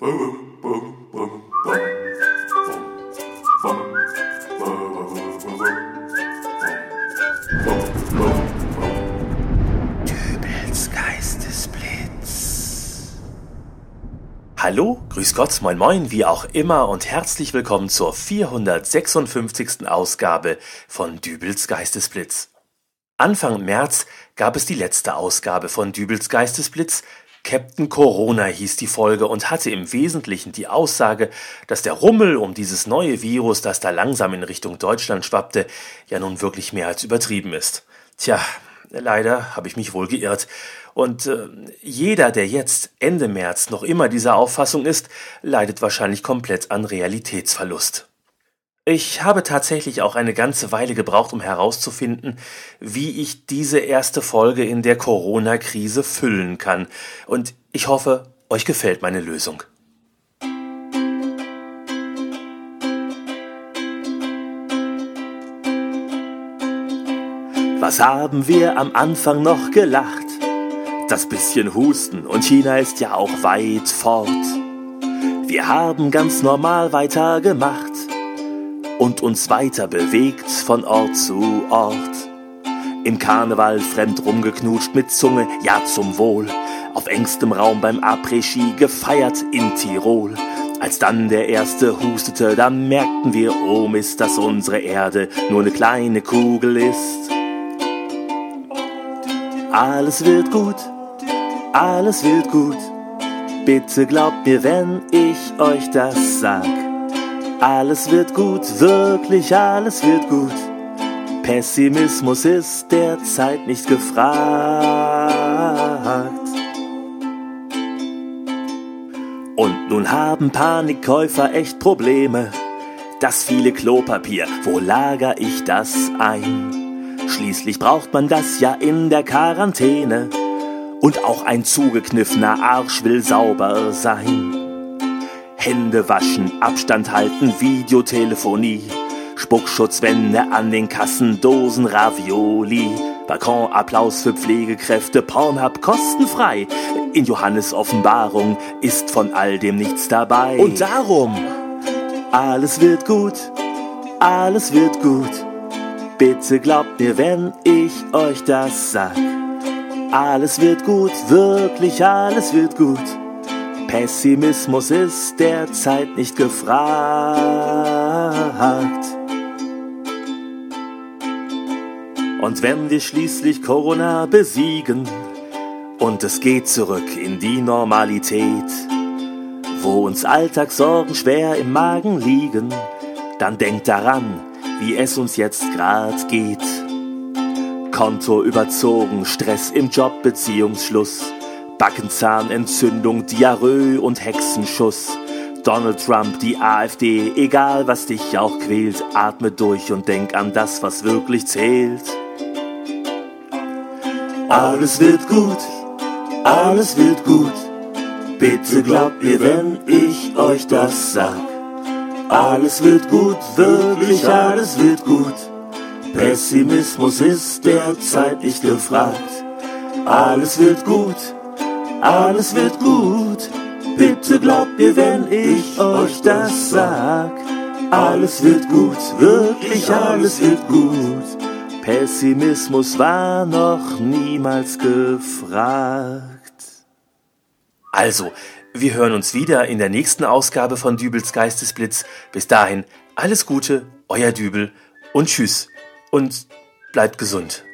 Hallo, grüß Gott, moin moin, wie auch immer und herzlich willkommen zur 456. Ausgabe von Dübels Geistesblitz. Anfang März gab es die letzte Ausgabe von Dübels Geistesblitz, Captain Corona hieß die Folge und hatte im Wesentlichen die Aussage, dass der Rummel um dieses neue Virus, das da langsam in Richtung Deutschland schwappte, ja nun wirklich mehr als übertrieben ist. Tja, leider habe ich mich wohl geirrt. Und äh, jeder, der jetzt Ende März noch immer dieser Auffassung ist, leidet wahrscheinlich komplett an Realitätsverlust. Ich habe tatsächlich auch eine ganze Weile gebraucht, um herauszufinden, wie ich diese erste Folge in der Corona-Krise füllen kann. Und ich hoffe, euch gefällt meine Lösung. Was haben wir am Anfang noch gelacht? Das bisschen Husten und China ist ja auch weit fort. Wir haben ganz normal weitergemacht und uns weiter bewegt von Ort zu Ort. Im Karneval fremd rumgeknutscht mit Zunge, ja zum Wohl. Auf engstem Raum beim Après-Ski gefeiert in Tirol. Als dann der erste hustete, dann merkten wir, oh Mist, dass unsere Erde nur eine kleine Kugel ist. Alles wird gut, alles wird gut. Bitte glaubt mir, wenn ich euch das sag. Alles wird gut, wirklich alles wird gut. Pessimismus ist derzeit nicht gefragt. Und nun haben Panikkäufer echt Probleme. Das viele Klopapier, wo lager ich das ein? Schließlich braucht man das ja in der Quarantäne. Und auch ein zugekniffener Arsch will sauber sein. Hände waschen, Abstand halten, Videotelefonie, Spuckschutzwände an den Kassen, Dosen Ravioli, Balkonapplaus für Pflegekräfte, Pornhub kostenfrei. In Johannes Offenbarung ist von all dem nichts dabei. Und darum, alles wird gut, alles wird gut. Bitte glaubt mir, wenn ich euch das sag. Alles wird gut, wirklich alles wird gut. Pessimismus ist derzeit nicht gefragt. Und wenn wir schließlich Corona besiegen und es geht zurück in die Normalität, wo uns Alltagssorgen schwer im Magen liegen, dann denkt daran, wie es uns jetzt grad geht. Konto überzogen, Stress im Job, Beziehungsschluss Backenzahnentzündung, Diarrhoe und Hexenschuss. Donald Trump, die AfD, egal was dich auch quält, atme durch und denk an das, was wirklich zählt. Alles wird gut, alles wird gut. Bitte glaubt mir, wenn ich euch das sag. Alles wird gut, wirklich alles wird gut. Pessimismus ist derzeit nicht gefragt. Alles wird gut alles wird gut. Bitte glaubt mir, wenn ich euch das sag. Alles wird gut, wirklich alles wird gut. Pessimismus war noch niemals gefragt. Also, wir hören uns wieder in der nächsten Ausgabe von Dübels Geistesblitz. Bis dahin, alles Gute, euer Dübel und tschüss und bleibt gesund.